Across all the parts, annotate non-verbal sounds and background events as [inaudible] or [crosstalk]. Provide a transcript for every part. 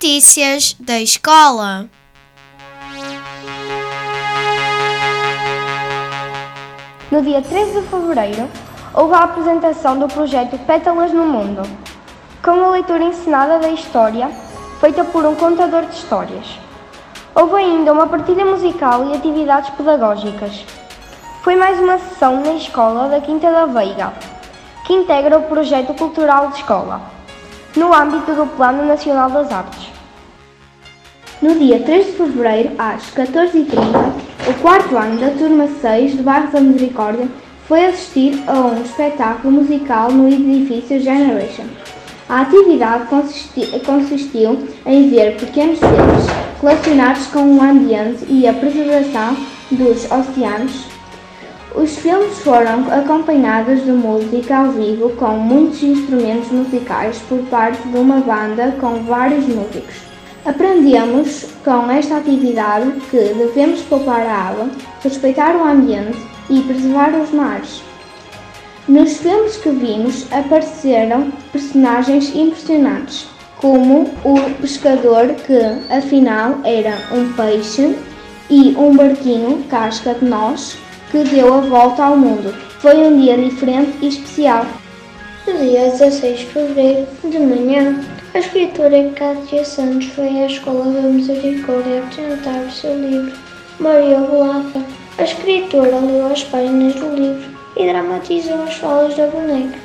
Notícias da escola. No dia 13 de fevereiro, houve a apresentação do projeto Pétalas no Mundo, com a leitura ensinada da história, feita por um contador de histórias. Houve ainda uma partilha musical e atividades pedagógicas. Foi mais uma sessão na escola da Quinta da Veiga, que integra o projeto cultural de escola, no âmbito do Plano Nacional das Artes. No dia 3 de fevereiro, às 14h30, o quarto ano da turma 6 do Bairro da Misericórdia foi assistir a um espetáculo musical no edifício Generation. A atividade consisti consistiu em ver pequenos filmes relacionados com o ambiente e a preservação dos oceanos. Os filmes foram acompanhados de música ao vivo com muitos instrumentos musicais por parte de uma banda com vários músicos. Aprendemos com esta atividade que devemos poupar a água, respeitar o ambiente e preservar os mares. Nos filmes que vimos apareceram personagens impressionantes, como o pescador que afinal era um peixe e um barquinho casca de nós que deu a volta ao mundo. Foi um dia diferente e especial. Dia 16 de fevereiro, de manhã, a escritora Cátia Santos foi à Escola da Misericórdia apresentar o seu livro Maria Bolata. A escritora leu as páginas do livro e dramatizou as falas da boneca.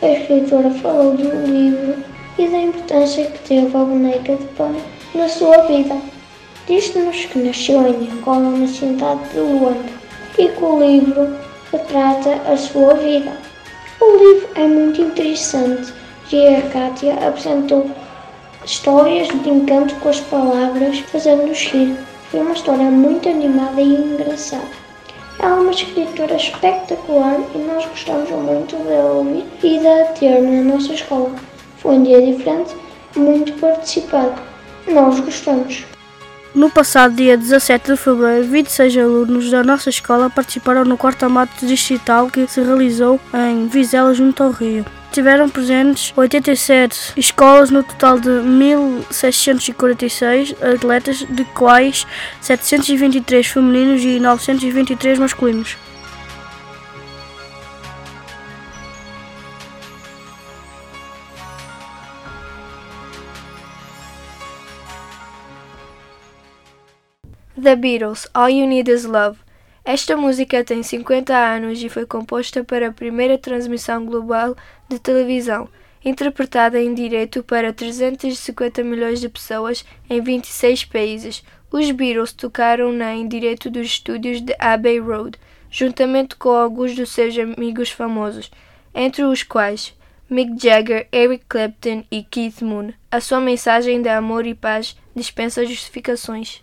A escritora falou do livro e da importância que teve a boneca de pano na sua vida. Diz-nos que nasceu em Angola, na cidade de Luanda, e que o livro retrata a sua vida. O livro é muito interessante e a Kátia apresentou histórias de encanto com as palavras, fazendo-nos rir. Foi uma história muito animada e engraçada. Ela é uma escritora espetacular e nós gostamos muito de ouvir e de ter na nossa escola. Foi um dia diferente, muito participado. Nós gostamos. No passado dia 17 de fevereiro, 26 alunos da nossa escola participaram no quarto amato digital que se realizou em Vizela, junto ao Rio. Tiveram presentes 87 escolas no total de 1.646 atletas, de quais 723 femininos e 923 masculinos. The Beatles, All You Need Is Love. Esta música tem 50 anos e foi composta para a primeira transmissão global de televisão, interpretada em direto para 350 milhões de pessoas em 26 países. Os Beatles tocaram-na em direto dos estúdios de Abbey Road, juntamente com alguns dos seus amigos famosos, entre os quais Mick Jagger, Eric Clapton e Keith Moon. A sua mensagem de amor e paz dispensa justificações.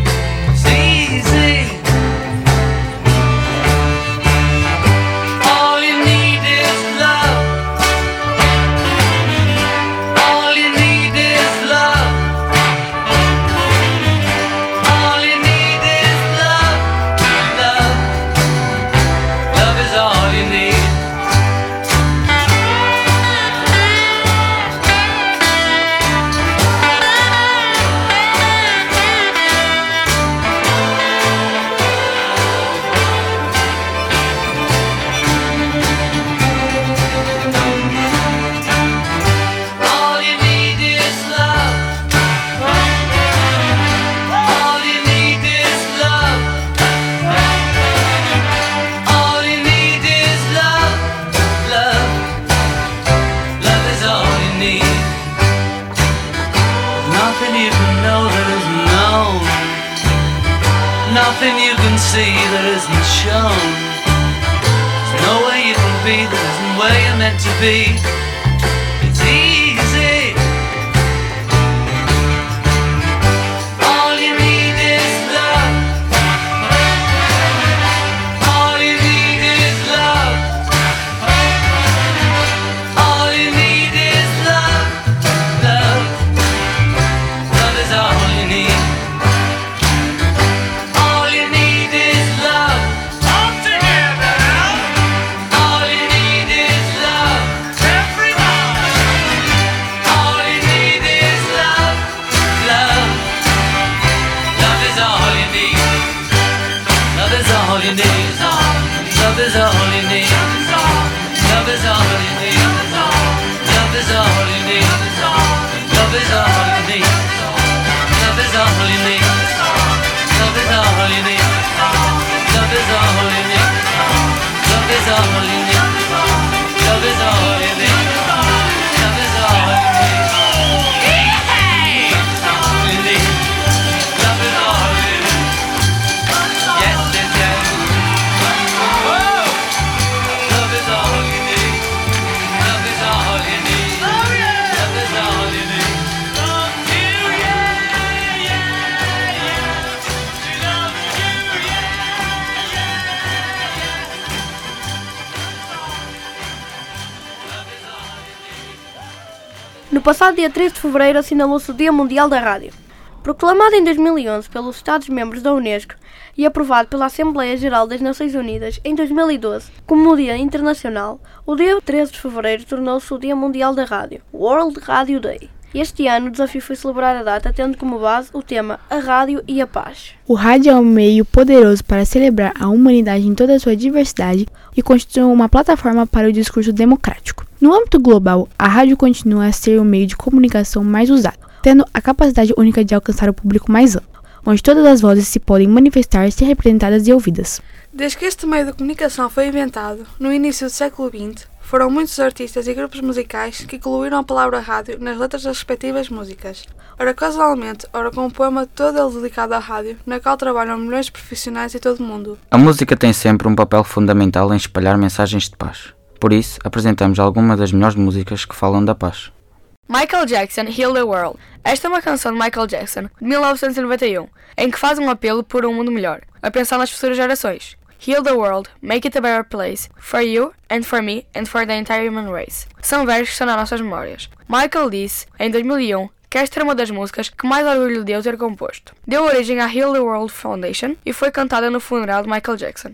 No passado dia 13 de fevereiro assinalou-se o Dia Mundial da Rádio. Proclamado em 2011 pelos Estados-membros da Unesco e aprovado pela Assembleia Geral das Nações Unidas em 2012 como Dia Internacional, o dia 13 de fevereiro tornou-se o Dia Mundial da Rádio, World Radio Day. Este ano o desafio foi celebrar a data tendo como base o tema A Rádio e a Paz. O rádio é um meio poderoso para celebrar a humanidade em toda a sua diversidade e constitui uma plataforma para o discurso democrático. No âmbito global, a rádio continua a ser o meio de comunicação mais usado, tendo a capacidade única de alcançar o público mais amplo, onde todas as vozes se podem manifestar, ser representadas e ouvidas. Desde que este meio de comunicação foi inventado, no início do século XX, foram muitos artistas e grupos musicais que incluíram a palavra rádio nas letras das respectivas músicas. Ora casualmente, ora com um poema todo ele dedicado à rádio, na qual trabalham milhões de profissionais de todo o mundo. A música tem sempre um papel fundamental em espalhar mensagens de paz. Por isso, apresentamos algumas das melhores músicas que falam da paz. Michael Jackson Heal the World. Esta é uma canção de Michael Jackson, de 1991, em que faz um apelo por um mundo melhor, a pensar nas futuras gerações. Heal the world, make it a better place, for you, and for me, and for the entire human race. São versos que estão nas nossas memórias. Michael disse, em 2001, que esta era uma das músicas que mais orgulho lhe deu ter composto. Deu origem à Heal the World Foundation e foi cantada no funeral de Michael Jackson.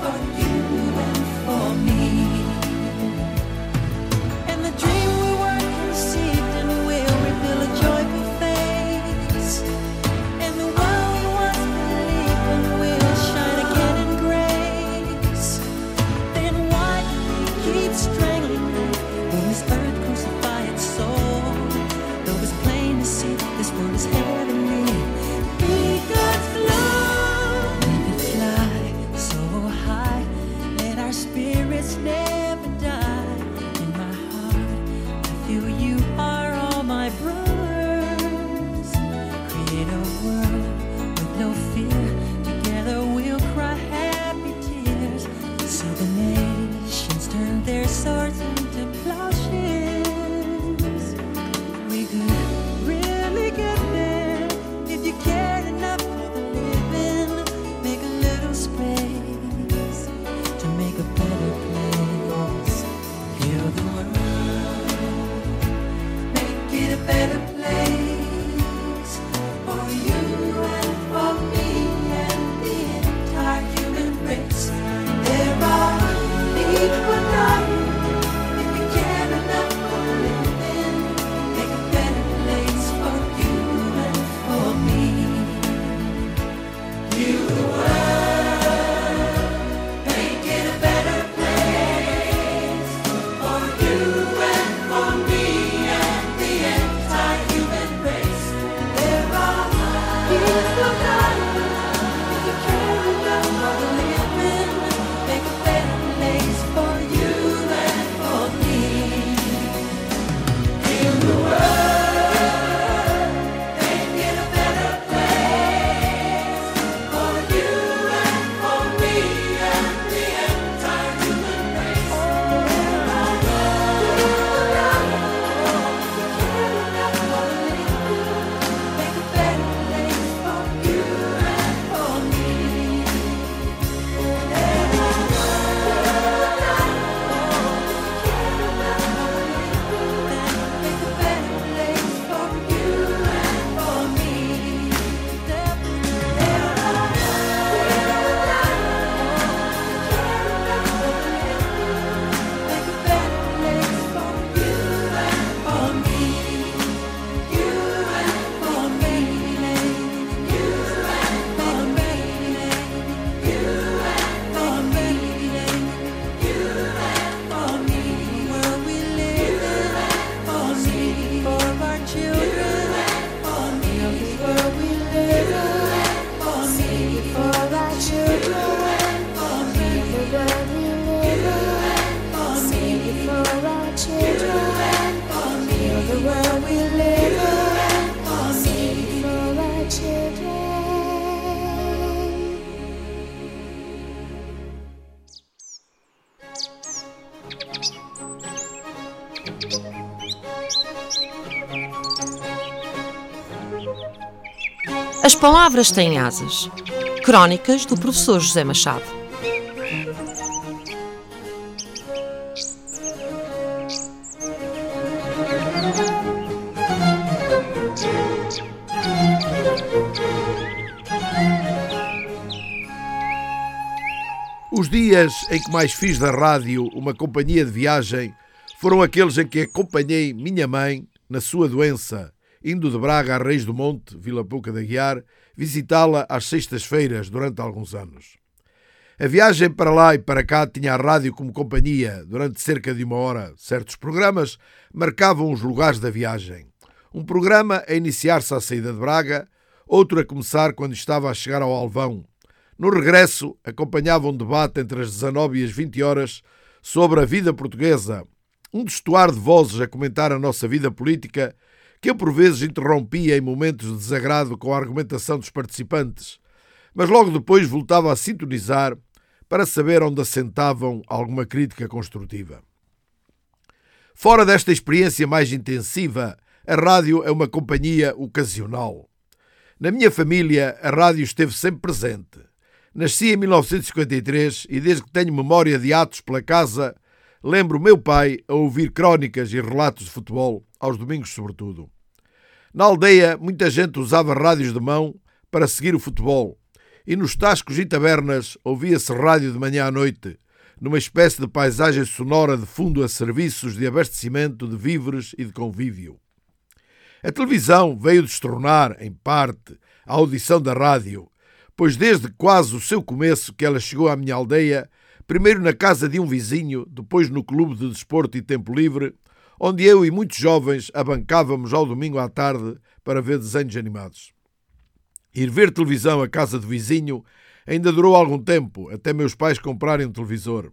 어떤 palavras têm asas. Crónicas do professor José Machado. Os dias em que mais fiz da rádio uma companhia de viagem foram aqueles em que acompanhei minha mãe na sua doença indo de Braga a Reis do Monte, Vila Pouca da Guiar, visitá-la às sextas-feiras durante alguns anos. A viagem para lá e para cá tinha a rádio como companhia. Durante cerca de uma hora, certos programas marcavam os lugares da viagem. Um programa a iniciar-se à saída de Braga, outro a começar quando estava a chegar ao Alvão. No regresso, acompanhava um debate entre as 19 e as 20 horas sobre a vida portuguesa, um destoar de vozes a comentar a nossa vida política que eu por vezes interrompia em momentos de desagrado com a argumentação dos participantes, mas logo depois voltava a sintonizar para saber onde assentavam alguma crítica construtiva. Fora desta experiência mais intensiva, a rádio é uma companhia ocasional. Na minha família, a rádio esteve sempre presente. Nasci em 1953 e, desde que tenho memória de atos pela casa, lembro meu pai a ouvir crónicas e relatos de futebol, aos domingos sobretudo. Na aldeia, muita gente usava rádios de mão para seguir o futebol, e nos tascos e tabernas ouvia-se rádio de manhã à noite, numa espécie de paisagem sonora de fundo a serviços de abastecimento de víveres e de convívio. A televisão veio destronar, em parte, a audição da rádio, pois desde quase o seu começo que ela chegou à minha aldeia, primeiro na casa de um vizinho, depois no clube de desporto e tempo livre, onde eu e muitos jovens abancávamos ao domingo à tarde para ver desenhos animados. Ir ver televisão à casa do vizinho ainda durou algum tempo, até meus pais comprarem um televisor.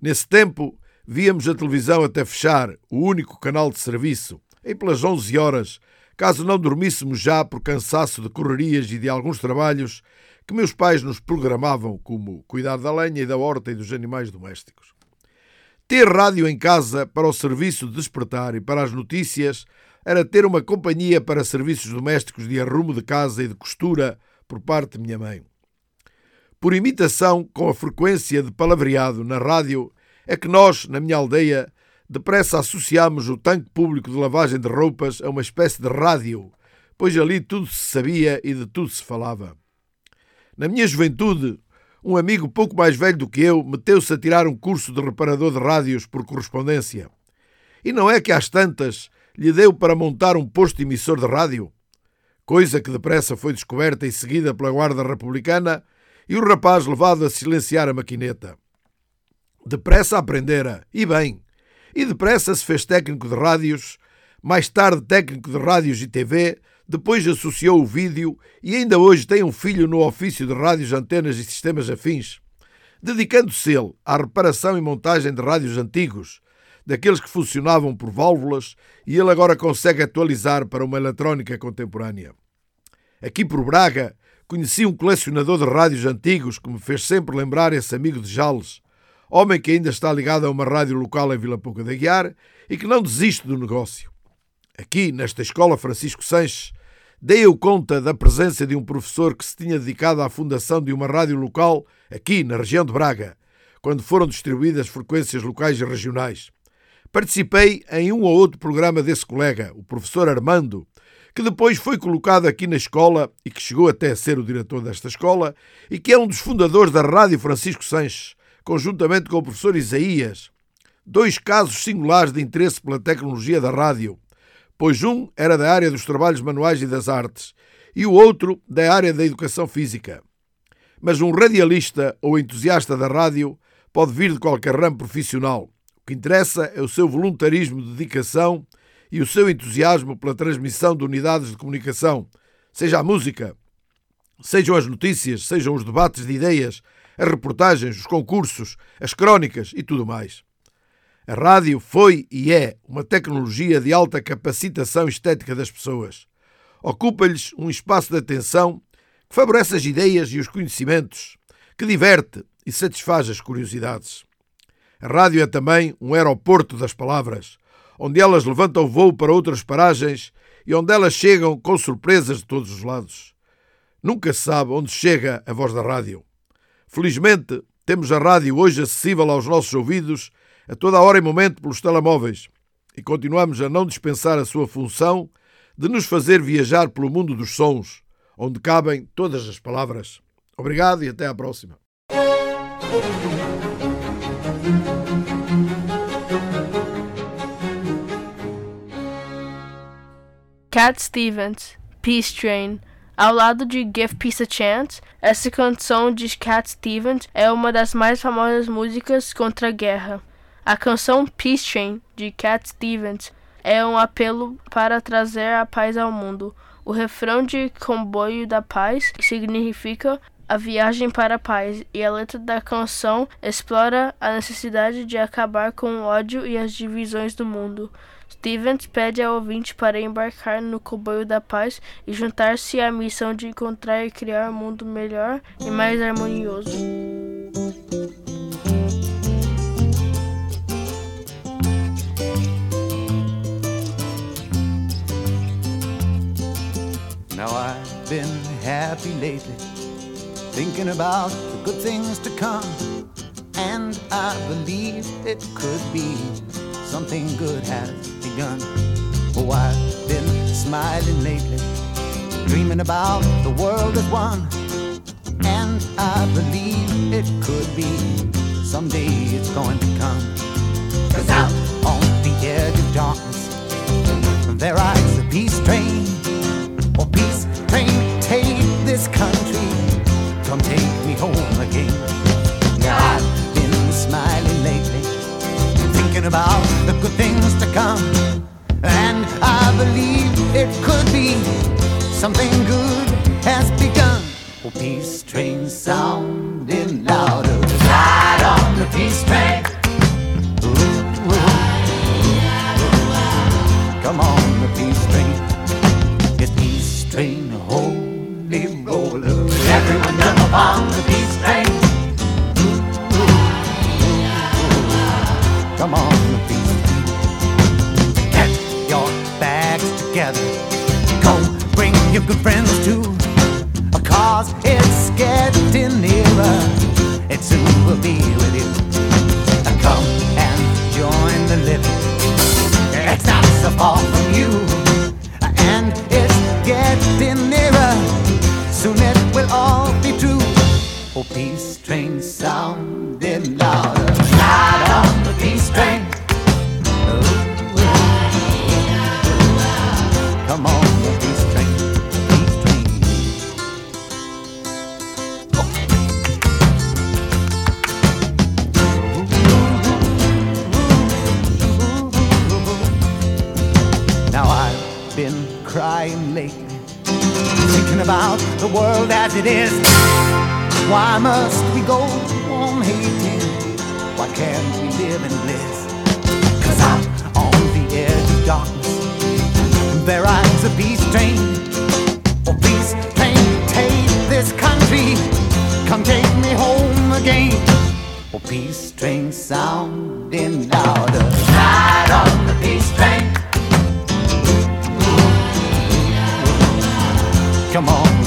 Nesse tempo, víamos a televisão até fechar, o único canal de serviço, e pelas 11 horas, caso não dormíssemos já por cansaço de correrias e de alguns trabalhos que meus pais nos programavam, como cuidar da lenha e da horta e dos animais domésticos. Ter rádio em casa para o serviço de despertar e para as notícias era ter uma companhia para serviços domésticos de arrumo de casa e de costura por parte de minha mãe. Por imitação com a frequência de palavreado na rádio, é que nós, na minha aldeia, depressa associámos o tanque público de lavagem de roupas a uma espécie de rádio, pois ali tudo se sabia e de tudo se falava. Na minha juventude, um amigo pouco mais velho do que eu meteu-se a tirar um curso de reparador de rádios por correspondência. E não é que às tantas lhe deu para montar um posto emissor de rádio? Coisa que depressa foi descoberta e seguida pela Guarda Republicana e o rapaz levado a silenciar a maquineta. Depressa aprendera, e bem, e depressa se fez técnico de rádios, mais tarde técnico de rádios e TV, depois associou o vídeo e ainda hoje tem um filho no ofício de rádios, antenas e sistemas afins, dedicando-se ele à reparação e montagem de rádios antigos, daqueles que funcionavam por válvulas, e ele agora consegue atualizar para uma eletrónica contemporânea. Aqui por Braga, conheci um colecionador de rádios antigos que me fez sempre lembrar esse amigo de Jales, homem que ainda está ligado a uma rádio local em Vila Pouca de Aguiar e que não desiste do negócio. Aqui, nesta escola Francisco Sanches, dei eu conta da presença de um professor que se tinha dedicado à fundação de uma rádio local aqui na região de Braga, quando foram distribuídas frequências locais e regionais. Participei em um ou outro programa desse colega, o professor Armando, que depois foi colocado aqui na escola e que chegou até a ser o diretor desta escola e que é um dos fundadores da Rádio Francisco Sanches, conjuntamente com o professor Isaías. Dois casos singulares de interesse pela tecnologia da rádio, pois um era da área dos trabalhos manuais e das artes e o outro da área da educação física. Mas um radialista ou entusiasta da rádio pode vir de qualquer ramo profissional. O que interessa é o seu voluntarismo de dedicação e o seu entusiasmo pela transmissão de unidades de comunicação, seja a música, sejam as notícias, sejam os debates de ideias, as reportagens, os concursos, as crónicas e tudo mais. A rádio foi e é uma tecnologia de alta capacitação estética das pessoas. Ocupa-lhes um espaço de atenção que favorece as ideias e os conhecimentos, que diverte e satisfaz as curiosidades. A rádio é também um aeroporto das palavras, onde elas levantam voo para outras paragens e onde elas chegam com surpresas de todos os lados. Nunca se sabe onde chega a voz da rádio. Felizmente, temos a rádio hoje acessível aos nossos ouvidos a toda hora e momento pelos telemóveis e continuamos a não dispensar a sua função de nos fazer viajar pelo mundo dos sons, onde cabem todas as palavras. Obrigado e até à próxima. Cat Stevens, Peace Train. Ao lado de Give Peace a Chance, essa canção de Cat Stevens é uma das mais famosas músicas contra a guerra. A canção Peace Train, de Cat Stevens, é um apelo para trazer a paz ao mundo. O refrão de Comboio da Paz significa a viagem para a paz, e a letra da canção explora a necessidade de acabar com o ódio e as divisões do mundo. Stevens pede a ouvintes para embarcar no comboio da paz e juntar-se à missão de encontrar e criar um mundo melhor e mais harmonioso. Now I've been happy lately, thinking about the good things to come, and I believe it could be something good has begun. Oh, I've been smiling lately, dreaming about the world as one, and I believe it could be someday it's going to come. Cause out on the edge of darkness, there rides the peace train. Oh, peace train, take this country, come take me home again. Now I've been smiling lately, thinking about the good things to come, and I believe it could be something good has begun. Oh, peace train sounding louder, ride on the peace train. Ooh, ooh. Come on, train, holy roller. Everyone jump upon the peace train. Come on, the peace. Get your bags together. Go bring your good friends too. Cause it's getting nearer. It soon will be with you. Come on,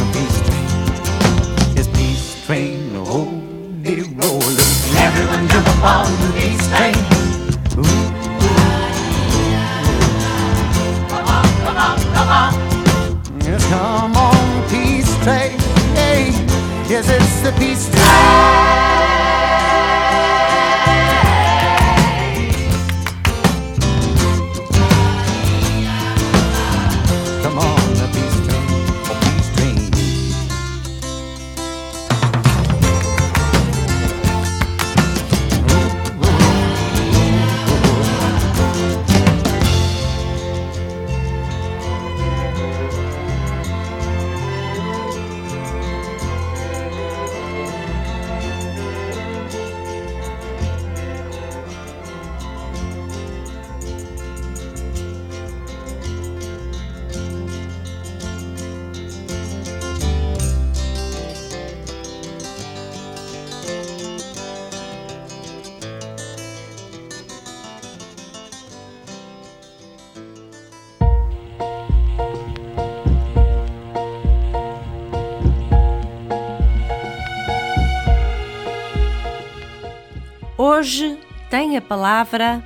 palavra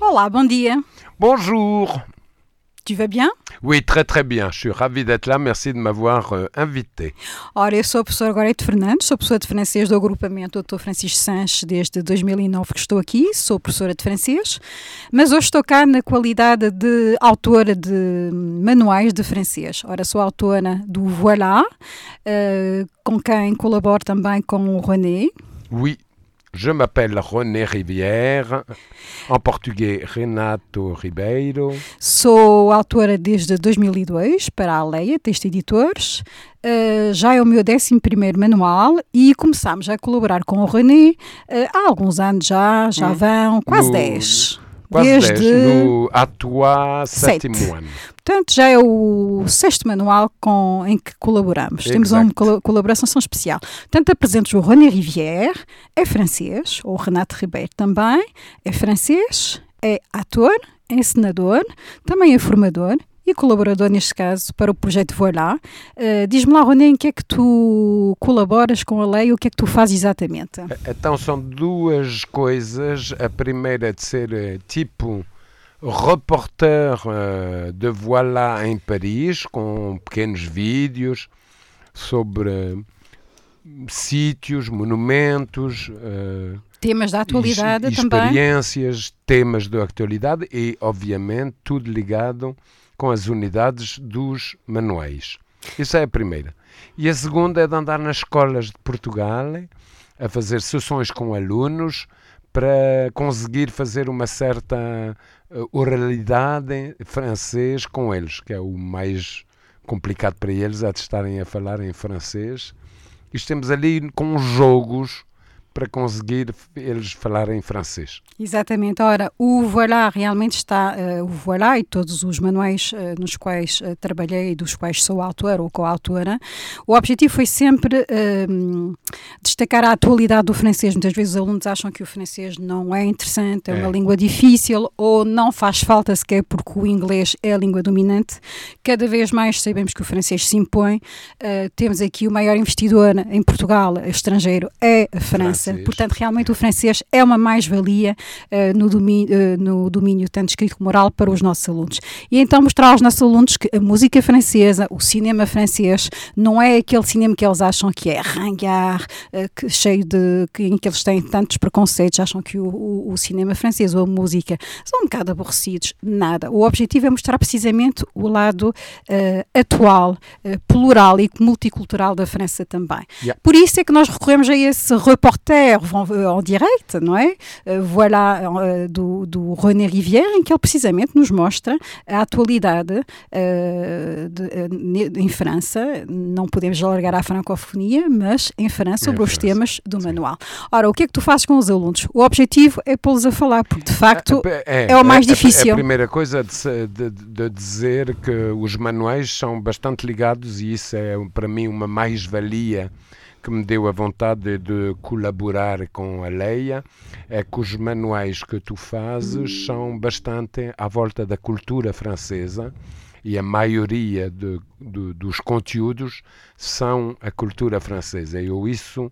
Olá, bom dia. Bonjour. Tu vas bien? Oui, très très bien. Je suis ravi d'être là. Merci de m'avoir euh, invité. Ora, eu sou a professora Gorete Fernandes, sou professora de francês do agrupamento Dr. Francisco Sanches desde 2009 que estou aqui, sou professora de francês, mas hoje estou cá na qualidade de autora de manuais de francês. Ora, sou autora do Voilà, uh, com quem colaboro também com o René. Oui, Je m'appelle René Rivière, en português Renato Ribeiro. Sou autora desde 2002 para a Leia, Texto Editores. Uh, já é o meu 11 manual e começámos a colaborar com o René uh, há alguns anos já, já vão quase No- 10. Quase desde 10, no atual sétimo Sete. ano. Portanto, já é o sexto manual com, em que colaboramos. Temos uma colo- colaboração especial. Portanto, apresento o René Rivière, é francês, o Renato Ribeiro também, é francês, é ator, é encenador, também é formador e colaborador, neste caso, para o projeto Voilà. Uh, Diz-me lá, René, em que é que tu colaboras com a lei, o que é que tu fazes exatamente? Então são duas coisas. A primeira é de ser eh, tipo reporter eh, de Voilà em Paris, com pequenos vídeos sobre eh, sítios, monumentos, eh, Temas da atualidade ex- também. experiências, temas da atualidade e, obviamente, tudo ligado com as unidades dos manuais. Isso é a primeira. E a segunda é de andar nas escolas de Portugal a fazer sessões com alunos para conseguir fazer uma certa eh, oralidade francês com eles, que é o mais complicado para eles, é de estarem a falar em francês. E estamos ali com jogos para conseguir eles falarem francês. Exatamente. Ora, o Voilà realmente está, eh, o Voilà e todos os manuais eh, nos quais eh, trabalhei e dos quais sou autora ou coautora, o objetivo foi sempre ehm, destacar a atualidade do francês. Muitas vezes os alunos acham que o francês não é interessante, é, uma É. língua difícil ou não faz falta sequer porque o inglês é a língua dominante. Cada vez mais sabemos que o francês se impõe. Temos aqui o maior investidor em Portugal, estrangeiro, é a França. Portanto, realmente o francês é uma mais-valia eh, no, domínio, eh, no domínio tanto escrito como oral para os nossos alunos. E então mostrar aos nossos alunos que a música francesa, o cinema francês, não é aquele cinema que eles acham que é ringard, eh, que, cheio de. Que, em que eles têm tantos preconceitos, acham que o, o- o cinema francês ou a música são um bocado aborrecidos. Nada. O objetivo é mostrar precisamente o lado atual, plural e multicultural da França também. Yeah. Por isso é que nós recorremos a esse reporter en, en direct, não é? Eh, voilà, eh, do, do René Rivière, em que ele precisamente nos mostra a atualidade de- em França. Não podemos alargar à francofonia, mas em França, sobre os França, temas do manual. Ora, o que é que tu fazes com os alunos? O objetivo é pô-los a falar, porque de facto é, o mais a- a- difícil. A, primeira coisa de, de- de dizer que os manuais são bastante ligados e isso é para mim uma mais-valia que me deu a vontade de, de colaborar com a Leia, é que os manuais que tu fazes são bastante à volta da cultura francesa e a maioria de- do- dos conteúdos são a cultura francesa. Eu isso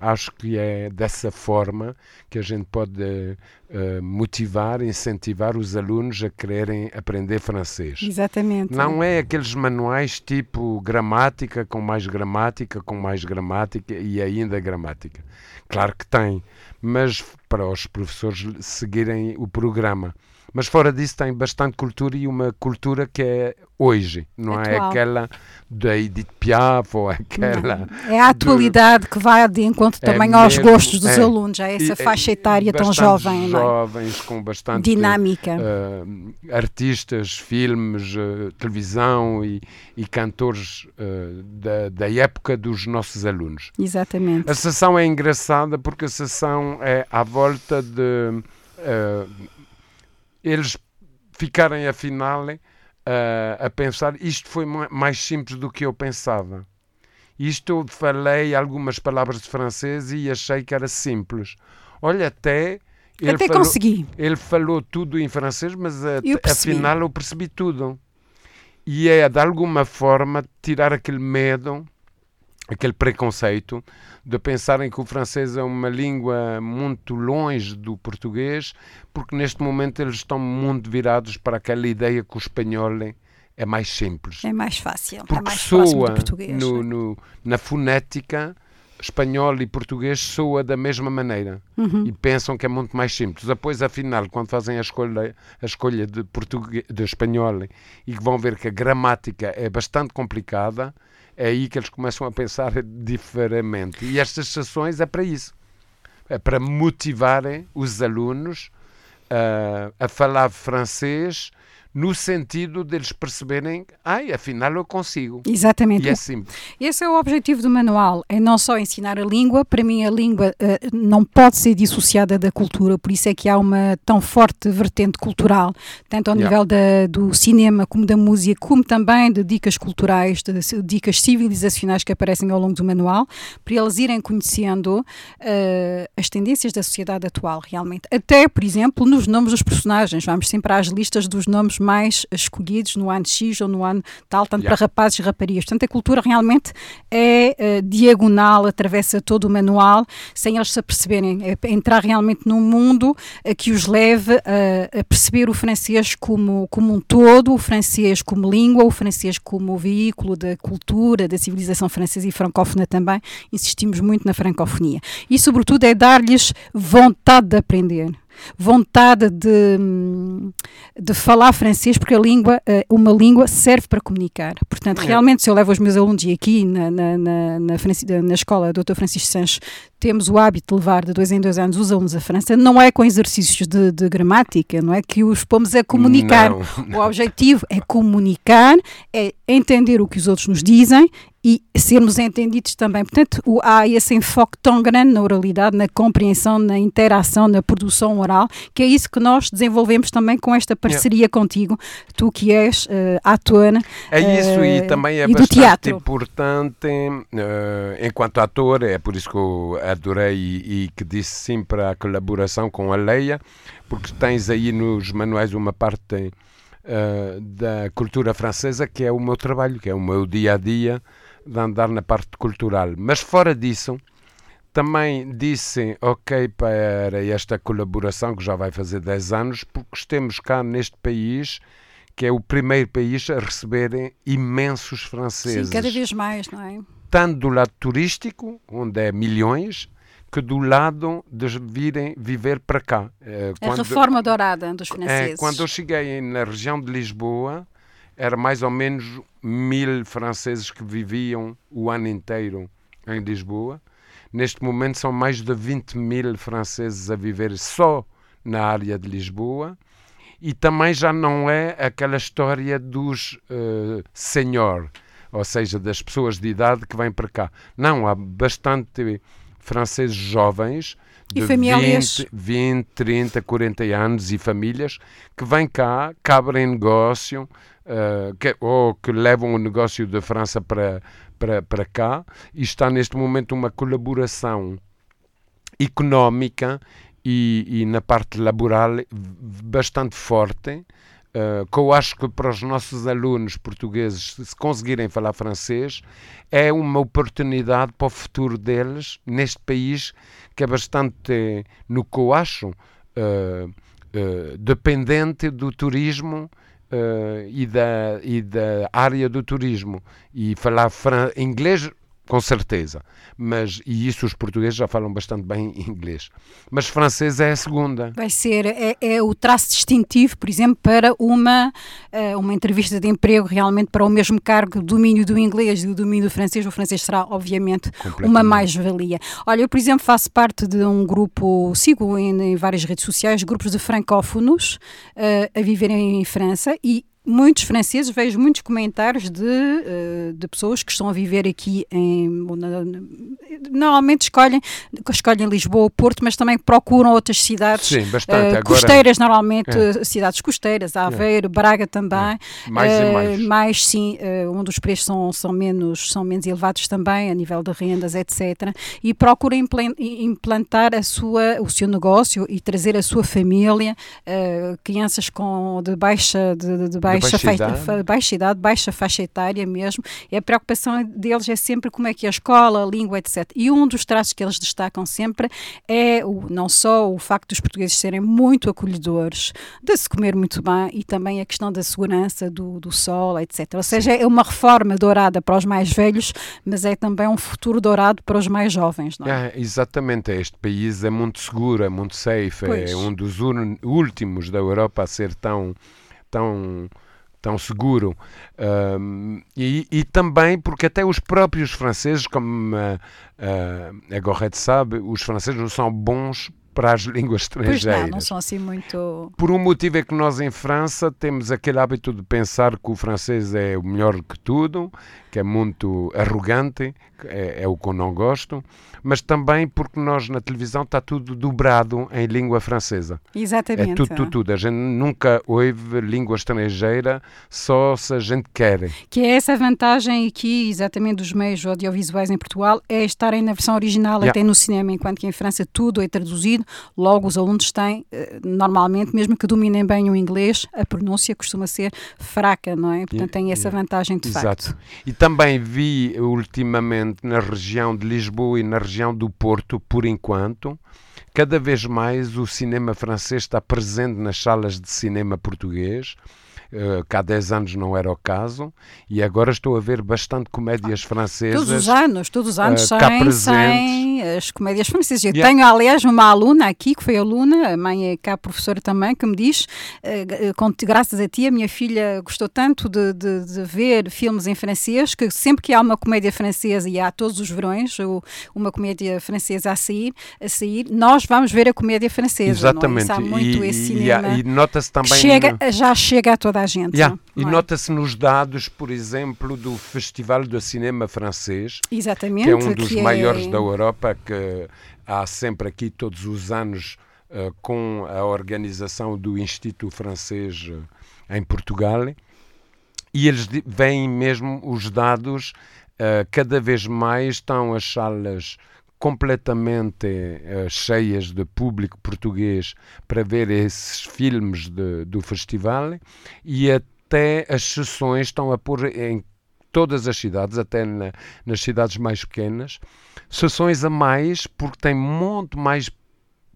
acho que é dessa forma que a gente pode eh, motivar, incentivar os alunos a quererem aprender francês. Exatamente. Não é aqueles manuais tipo gramática com mais gramática, com mais gramática e ainda gramática. Claro que tem, mas para os professores seguirem o programa. Mas fora disso tem bastante cultura e uma cultura que é hoje, não é Atual. aquela da Edith Piaf ou aquela... Não. É a atualidade que vai de encontro É também aos mesmo, gostos dos é. alunos, a essa E- faixa etária tão jovem, não é? jovens com bastante Dinâmica. eh, artistas, filmes, eh, televisão e, e cantores eh, da, da época dos nossos alunos. Exatamente. A sessão é engraçada porque a sessão é à volta de eh, eles ficarem afinal eh, a pensar isto foi ma- mais simples do que eu pensava. Isto eu falei algumas palavras de francês e achei que era simples. Olha, até. ele Até falou- consegui. Ele falou tudo em francês, mas a- Eu afinal eu percebi tudo. E é de alguma forma tirar aquele medo, aquele preconceito de pensarem que o francês é uma língua muito longe do português, porque neste momento eles estão muito virados para aquela ideia que o espanhol é mais simples. É mais fácil, é Porque mais próximo do soa português. no, não é? no- na fonética, espanhol e português soa da mesma maneira. Uhum. E pensam que é muito mais simples. Depois, afinal, quando fazem a escolha, a escolha de, português, de espanhol e que vão ver que a gramática é bastante complicada, é aí que eles começam a pensar diferente. E estas sessões é para isso. é para motivarem os alunos uh, a falar francês no sentido deles perceberem, ai, afinal eu consigo. Exatamente. E é simples. Esse é o objetivo do manual, é não só ensinar a língua, para mim a língua uh, não pode ser dissociada da cultura, por isso é que há uma tão forte vertente cultural, tanto ao yeah. nível da, do cinema como da música, como também de dicas culturais, de, de dicas civilizacionais que aparecem ao longo do manual, para eles irem conhecendo uh, as tendências da sociedade atual, realmente. Até, por exemplo, nos nomes dos personagens, vamos sempre às listas dos nomes mais escolhidos no ano X ou no ano tal, tanto yeah. para rapazes e raparigas. Portanto, a cultura realmente é uh, diagonal, atravessa todo o manual, sem eles se aperceberem, é entrar realmente num mundo uh, que os leve a, a perceber o francês como, como um todo, o francês como língua, o francês como veículo da cultura, da civilização francesa e francófona também. Insistimos muito na francofonia. E, sobretudo, é dar-lhes vontade de aprender vontade de, de falar francês, porque a língua, eh, uma língua serve para comunicar. Portanto, é. realmente, se eu levo os meus alunos e aqui na, na, na, na, na escola Dr. Francisco Sanches temos o hábito de levar de dois em dois anos os alunos à França, não é com exercícios de, de gramática, não é que os pomos a comunicar. Não. O objetivo é comunicar, é entender o que os outros nos dizem e sermos entendidos também. Portanto, o, há esse enfoque tão grande na oralidade, na compreensão, na interação, na produção oral, que é isso que nós desenvolvemos também com esta parceria yeah. contigo, tu que és uh, ator. É isso, uh, e também é e bastante importante, uh, enquanto ator, é por isso que eu adorei e, e que disse sim para a colaboração com a Leia, porque tens aí nos manuais uma parte uh, da cultura francesa que é o meu trabalho, que é o meu dia a dia de andar na parte cultural. Mas fora disso, também disse ok para esta colaboração que já vai fazer 10 anos, porque temos cá neste país que é o primeiro país a receberem imensos franceses. Sim, cada vez mais, não é? Tanto do lado turístico, onde é milhões, que do lado de virem viver para cá. Eh, quando, a reforma dourada dos franceses. É, quando eu cheguei na região de Lisboa, era mais ou menos mil franceses que viviam o ano inteiro em Lisboa. Neste momento são mais de 20 mil franceses a viver só na área de Lisboa. E também já não é aquela história dos uh, senhor, ou seja, das pessoas de idade que vêm para cá. Não, há bastante franceses jovens de 20, 20, 30, 40 anos e famílias que vêm cá, que abrem negócio uh, que, ou que levam o negócio da França para, para, para cá e está neste momento uma colaboração económica e, e na parte laboral bastante forte Uh, que eu acho que para os nossos alunos portugueses, se conseguirem falar francês, é uma oportunidade para o futuro deles neste país que é bastante, no que eu acho, uh, uh, dependente do turismo e, da, e da área do turismo. E falar inglês com certeza. Mas, e isso os portugueses já falam bastante bem [laughs] inglês. Mas francês é a segunda. Vai ser, é, é o traço distintivo, por exemplo, para uma, eh, uma entrevista de emprego, realmente para o mesmo cargo, domínio do inglês e o domínio do francês. O francês será, obviamente, uma mais-valia. Olha, eu, por exemplo, faço parte de um grupo, sigo em, em várias redes sociais, grupos de francófonos uh, a viverem em França e muitos franceses, vejo muitos comentários de, uh, de pessoas que estão a viver aqui em. Normalmente escolhem, escolhem Lisboa, Porto, mas também procuram outras cidades Sim. Uh, costeiras, normalmente é. cidades costeiras, Aveiro, é. Braga também. É. Mais uh, e mais. Mais, sim, onde os preços são, são, menos, são menos elevados também, a nível de rendas, etc. E procuram implantar a sua, o seu negócio e trazer a sua família, crianças com, de baixa. De, de baixa baixa, baixa, idade. baixa idade, baixa faixa etária mesmo, e a preocupação deles é sempre como é que é a escola, a língua, etc. E um dos traços que eles destacam sempre é o, não só o facto dos portugueses serem muito acolhedores, de se comer muito bem e também a questão da segurança, do, do sol, etc. Ou seja, é uma reforma dourada para os mais velhos, mas é também um futuro dourado para os mais jovens. Não é? é exatamente, este país é muito seguro, é muito safe, é pois. é um dos últimos da Europa a ser tão tão tão seguro. E, e, também porque até os próprios franceses, como uh, uh, a Gorrette sabe, os franceses não são bons para as [laughs] línguas estrangeiras. Pois não, não são assim muito... Por um motivo é que nós em França temos aquele hábito de pensar que o francês é o melhor que tudo, que é muito arrogante, é, é o que eu não gosto, mas também porque nós na televisão está tudo dobrado em língua francesa. Exatamente. É tudo, tudo, tudo. A gente nunca ouve língua estrangeira só se a gente quer. Que é essa vantagem aqui, exatamente, dos meios audiovisuais em Portugal, é estarem na versão original, yeah. até no cinema, enquanto que em França tudo é traduzido, logo os alunos têm, eh, normalmente, mesmo que dominem bem o inglês, a pronúncia costuma ser fraca, não é? Portanto, tem essa vantagem de Exato. facto. E também vi ultimamente na região de Lisboa e na região do Porto, por enquanto, cada vez mais o cinema francês está presente nas salas de cinema português que há 10 anos não era o caso, e agora estou a ver bastante comédias francesas. Todos os anos, todos os anos, uh, sem, sem as comédias francesas. Eu yeah. tenho, aliás, uma aluna aqui, que foi aluna, a mãe é cá professora também, que me diz, uh, graças a ti, a minha filha gostou tanto de, de, de, ver filmes em francês, que sempre que há uma comédia francesa, e há todos os verões, uma comédia francesa a sair, a sair nós vamos ver a comédia francesa. Exatamente. Não é? Há muito e, esse cinema. E, e nota-se também... Chega, já chega a toda toda a gente. Yeah. E é? nota-se nos dados, por exemplo, do Festival de Cinema Francês, Exatamente, que é um dos que maiores é... da Europa, que há sempre aqui todos os anos uh, com a organização do Instituto Francês uh, em Portugal. E eles veem mesmo os dados, uh, cada vez mais estão as salas completamente uh, cheias de público português para ver esses filmes de, do festival e até as sessões estão a pôr em todas as cidades, até na, nas cidades mais pequenas, sessões a mais, porque tem muito mais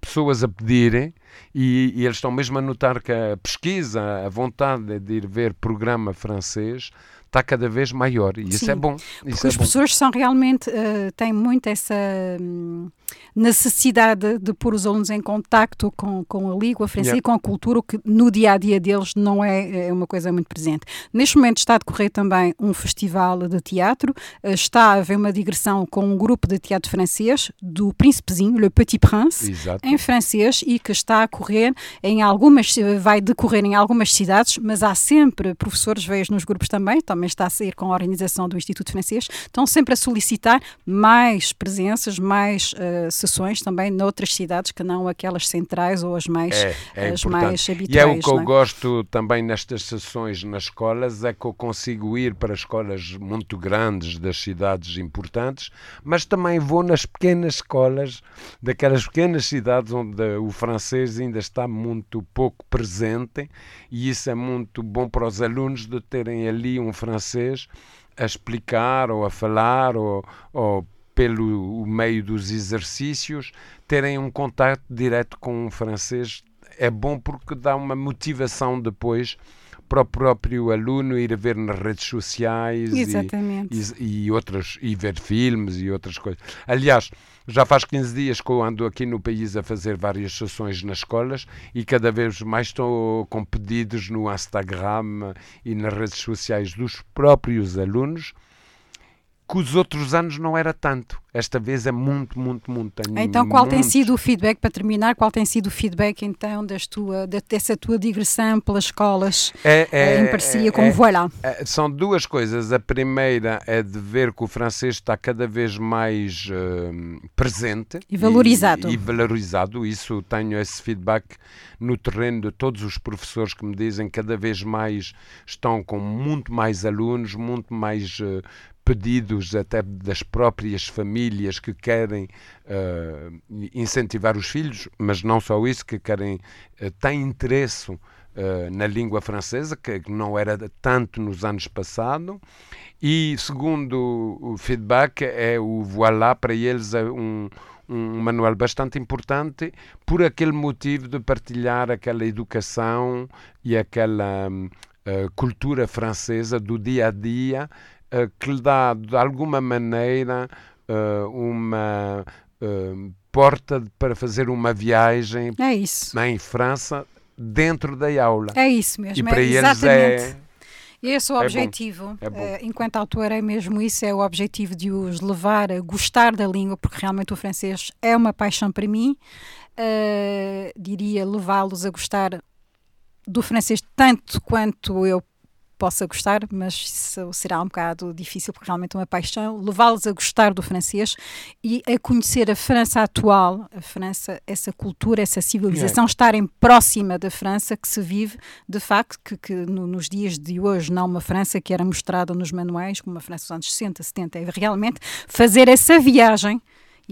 pessoas a pedirem e, e, eles estão mesmo a notar que a pesquisa, a vontade de ir ver programa francês está cada vez maior e isso Sim, é bom. Isso é os bom. professores são realmente, uh, têm muito essa hum, necessidade de pôr os alunos em contacto com, com a língua francesa yeah. e com a cultura, o que no dia a dia deles não é, é uma coisa muito presente. Neste momento está a decorrer também um festival de teatro, uh, está a haver uma digressão com um grupo de teatro francês do Príncipezinho, Le Petit Prince, Exato. em francês e que está a correr em algumas, vai decorrer em algumas cidades, mas há sempre professores, vejo nos grupos também, também está a sair com a organização do Instituto Francês, estão sempre a solicitar mais presenças, mais uh, sessões também noutras cidades que não aquelas centrais ou as mais, é, é as mais habituais. E é o que eu é? gosto também nestas sessões nas escolas, é que eu consigo ir para escolas muito grandes das cidades importantes, mas também vou nas pequenas escolas daquelas pequenas cidades onde o francês ainda está muito pouco presente e isso é muito bom para os alunos de terem ali um francês francês a explicar ou a falar ou, ou pelo meio dos exercícios terem um contato direto com um francês é bom porque dá uma motivação depois para o próprio aluno ir a ver nas redes sociais e, e, e, outras, e ver filmes e outras coisas. Aliás, já faz 15 dias que eu ando aqui no país a fazer várias sessões nas escolas e cada vez mais estou com pedidos no Instagram e nas redes sociais dos próprios alunos que os outros anos não era tanto. Esta vez é muito, muito, muito. Tenho então, qual muito... tem sido o feedback, para terminar, qual tem sido o feedback então das tua, dessa tua digressão pelas escolas é, é, em parceria é, com o Voilà? É, são duas coisas. A primeira é de ver que o francês está cada vez mais uh, presente e valorizado. E, e valorizado. Isso tenho esse feedback no terreno de todos os professores que me dizem cada vez mais estão com muito mais alunos, muito mais uh, pedidos até das próprias famílias que querem uh, incentivar os filhos, mas não só isso, que querem, uh, têm interesse uh, na língua francesa, que não era tanto nos anos passados, e segundo o feedback é o Voilà, para eles é um, um manual bastante importante por aquele motivo de partilhar aquela educação e aquela uh, cultura francesa do dia a dia que lhe dá de alguma maneira uh, uma uh, porta para fazer uma viagem é isso. em França dentro da aula. É isso mesmo. E para é, eles é Esse é o É bom. objetivo. É bom. Eh, enquanto autor, é mesmo isso, é o objetivo de os levar a gostar da língua, porque realmente o francês é uma paixão para mim. Eh, diria levá-los a gostar do francês tanto quanto eu possa gostar, mas isso será um bocado difícil porque realmente é uma paixão, levá-los a gostar do francês e a conhecer a França atual, a França, essa cultura, essa civilização, É. estarem próxima da França que se vive, de facto, que, que no- nos dias de hoje não uma França que era mostrada nos manuais, como uma França dos anos 60, 70, é realmente fazer essa viagem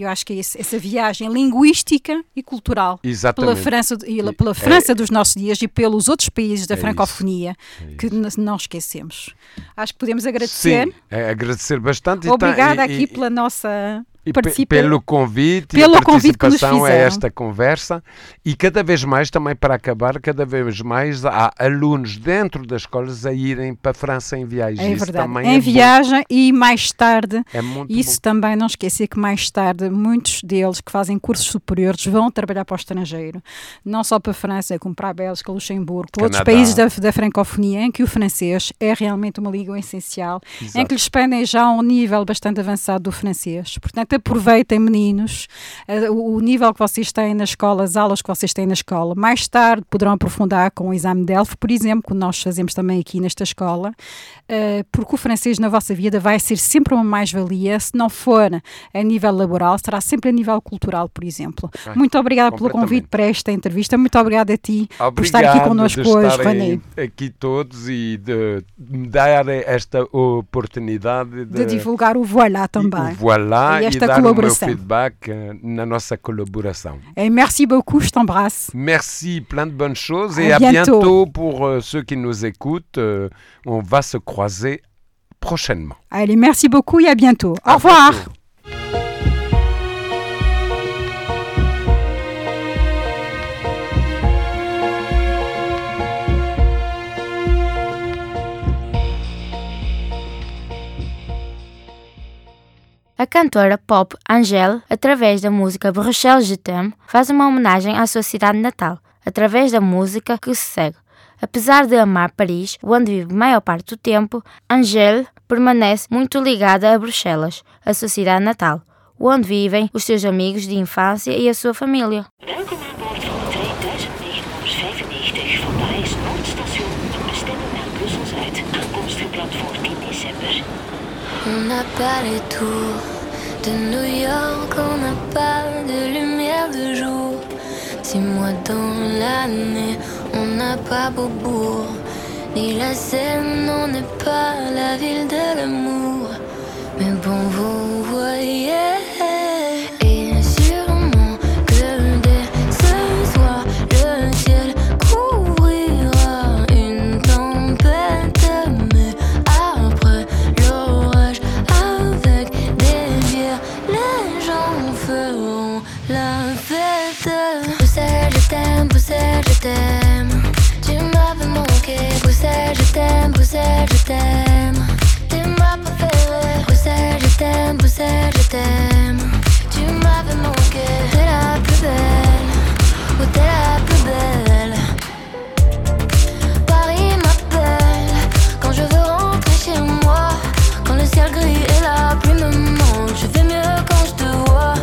eu acho que é esse- essa viagem linguística e cultural Exatamente. pela França, e pela é- França dos nossos dias e pelos outros países da É isso, francofonia que não esquecemos. Acho que podemos agradecer. Sim, é agradecer bastante. tá- Obrigada e- aqui e- pela nossa E pe- participação. pelo convite pelo e a convite que nos participação a esta conversa e cada vez mais, também para acabar, cada vez mais há alunos dentro das escolas a irem para a França em viagem. É Isso também Em é bom. viagem e mais tarde, É isso também não esquecer que mais tarde muitos deles que fazem cursos superiores vão trabalhar para o estrangeiro, não só para a França, como para a Bélgica, Luxemburgo, para outros países da, da francofonia, em que o francês é realmente uma língua essencial, em Exato. que lhes pedem já um nível bastante avançado do francês. Portanto, aproveitem, meninos, eh, o nível que vocês têm na escola, as aulas que vocês têm na escola. Mais tarde poderão aprofundar com o exame de ELF, por exemplo, que nós fazemos também aqui nesta escola, eh, porque o francês na vossa vida vai ser sempre uma mais-valia, se não for a nível laboral, será sempre a nível cultural, por exemplo. Muito obrigada pelo convite para esta entrevista, muito obrigada a ti por estar aqui Obrigado connosco hoje, Vani. aqui todos e de me dar esta oportunidade de, De divulgar o Voilà também. o voilà E e, esta dar o meu colaboração. feedback eh, na nossa colaboração. Et merci beaucoup, je t'embrasse. Merci, plein de bonnes choses À et à bientôt. pour euh, ceux qui nous écoutent. Euh, on va se croiser prochainement. Allez, merci beaucoup et à bientôt. Au À revoir. bientôt. Cantora pop Angèle, através da música Bruxelles Je t'aime, faz uma homenagem à sua cidade natal, através da música que se segue. Apesar de amar Paris, onde vive a maior parte do tempo, Angèle permanece muito ligada a Bruxelas, a sua cidade natal, onde vivem os seus amigos de infância e a sua família. Welkom aan boord van de trein 1995 van Parijs Noordstation. Bestemming naar Brussel Zuid. Aankomst gepland voor 10 december. On n'a pas les tours de New York, on n'a pas de lumière de jour. Six mois dans l'année, on n'a pas Beaubourg. Ni la Seine, on n'est pas la ville de l'amour. Mais bon, vous voyez. Bruxelles, je t'aime, Bruxelles, je t'aime. T'es ma préférée, Bruxelles, je t'aime, Bruxelles, je t'aime. Tu m'avais manqué, t'es la plus belle, oh t'es la plus belle. Paris m'appelle quand je veux rentrer chez moi. Quand le ciel gris et la pluie me manquent, je fais mieux quand je te vois.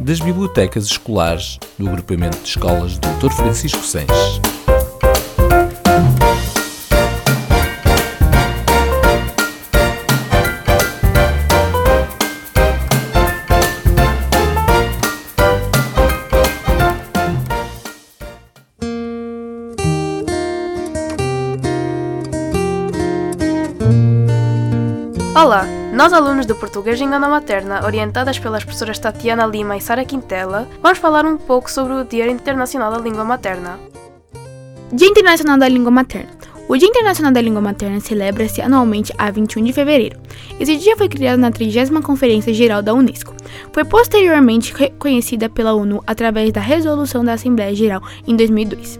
Das bibliotecas escolares do agrupamento de escolas Dr. Francisco Sanches. Do Português em Língua Materna, orientadas pelas professoras Tatiana Lima e Sara Quintela, vamos falar um pouco sobre o Dia Internacional da Língua Materna. Dia Internacional da Língua Materna. O Dia Internacional da Língua Materna celebra-se anualmente a 21 de fevereiro. Esse dia foi criado na 30ª Conferência Geral da Unesco. Foi posteriormente reconhecida pela ONU através da Resolução da Assembleia Geral em 2002.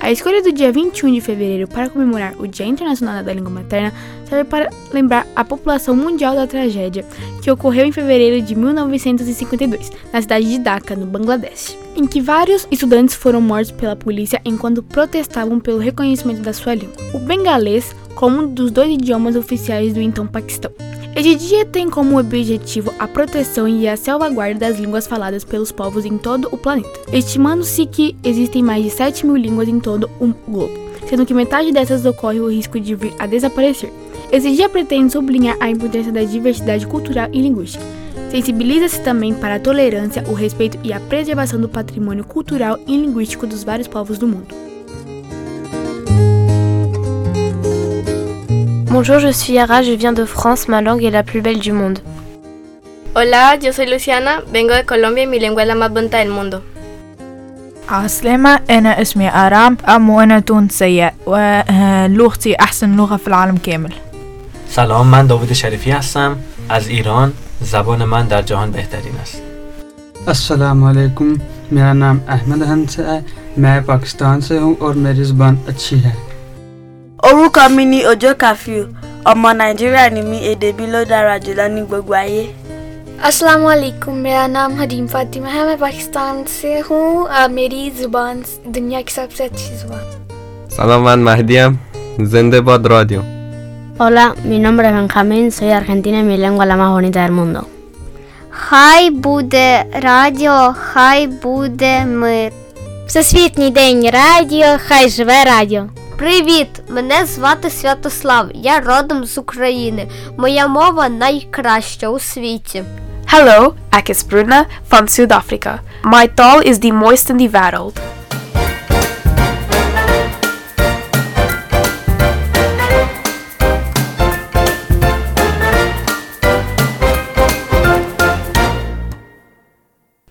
A escolha do dia 21 de fevereiro para comemorar o Dia Internacional da Língua Materna serve para lembrar a população mundial da tragédia que ocorreu em fevereiro de 1952, na cidade de Dhaka, no Bangladesh, em que vários estudantes foram mortos pela polícia enquanto protestavam pelo reconhecimento da sua língua, o bengalês, como um dos dois idiomas oficiais do então Paquistão. Este dia tem como objetivo a proteção e a salvaguarda das línguas faladas pelos povos em todo o planeta, estimando-se que existem mais de 7 mil línguas em todo o globo, sendo que metade dessas ocorre o risco de vir a desaparecer. Esse dia pretende sublinhar a importância da diversidade cultural e linguística. Sensibiliza-se também para a tolerância, o respeito e a preservação do patrimônio cultural e linguístico dos vários povos do mundo. Bonjour, je suis Yara, je viens de France, ma langue est la plus belle du monde. Hola, yo soy Luciana, vengo de Colombia y mi lengua es la más bonita del mundo. عسلامة أنا اسمي آرام أم وأنا تونسية ولغتي أحسن لغة في العالم كامل سلام من داوود شریفی هستم از ایران زبان من در جهان بهترین است السلام علیکم میرا نام احمد هنسه پاکستان سے ہوں اور میری زبان اچھی ہے orúkọ mi ni ọjọ́ kàfíù ọmọ nàìjíríà ni ede èdè mi ló dára jùlọ ní gbogbo ayé. asalaamu alaykum mera naam hadim fatima. Hai main pakistan se hu uh, aur meri zuban duniya ki sabse achhi zuban salaman mahdiam zindabad radio. Hola mi nombre es benjamin soy argentina mi lengua la más bonita del mundo. Hai bude радіо хай буде мир. Всесвітній день радіо хай живе радіо. Привіт! Мене звати Святослав. Я родом з України. Моя мова найкраща у світі. Hallo, ek is Bruna van Suid-Afrika. My taal is die mooiste in die wêreld.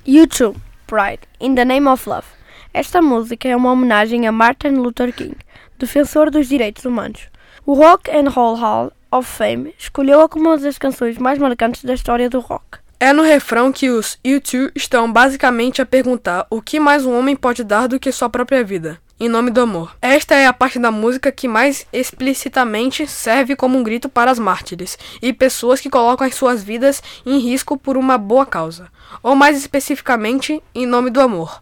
YouTube Pride in the Name of Love. Esta música é uma homenagem a Martin Luther King, defensor dos direitos humanos. O Rock and Roll Hall of Fame escolheu como uma das canções mais marcantes da história do rock. É no refrão que os U2 estão basicamente a perguntar o que mais um homem pode dar do que sua própria vida, em nome do amor. Esta é a parte da música que mais explicitamente serve como um grito para as mártires e pessoas que colocam as suas vidas em risco por uma boa causa, ou mais especificamente, em nome do amor.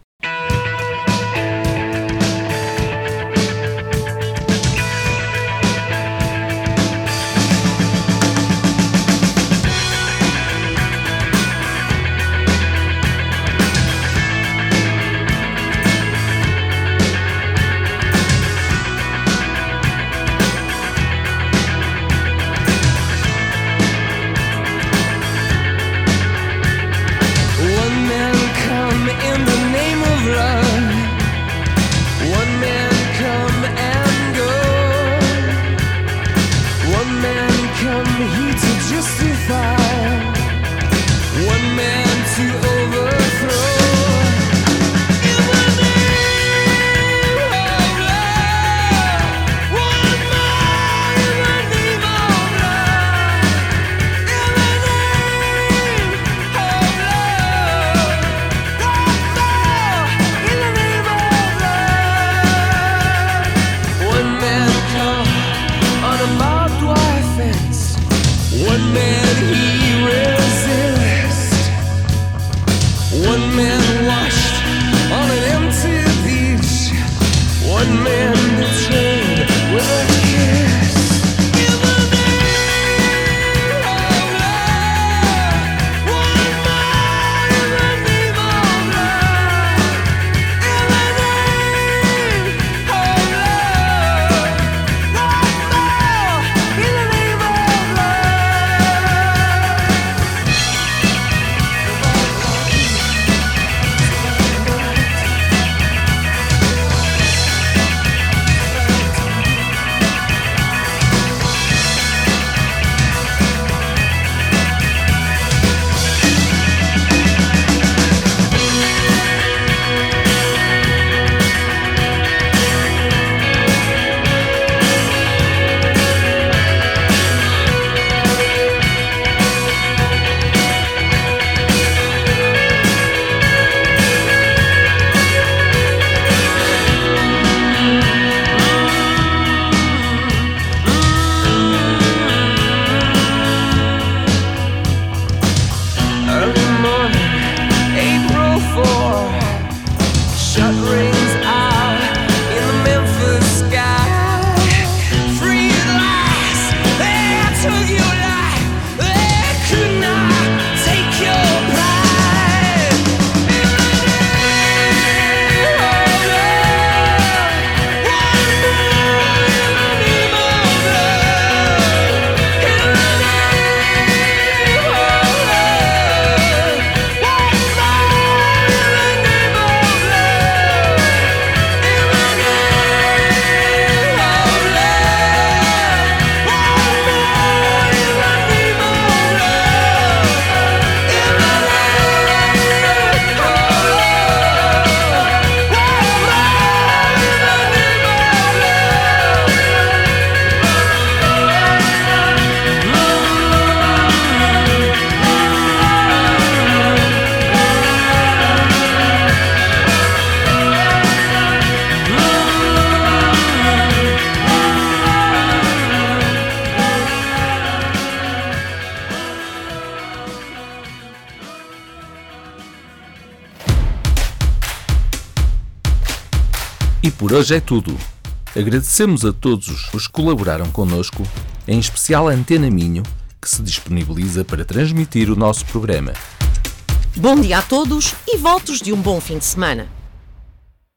hoje é tudo. Agradecemos a todos os que colaboraram connosco, em especial a Antena Minho, que se disponibiliza para transmitir o nosso programa. Bom dia a todos e votos de um bom fim de semana.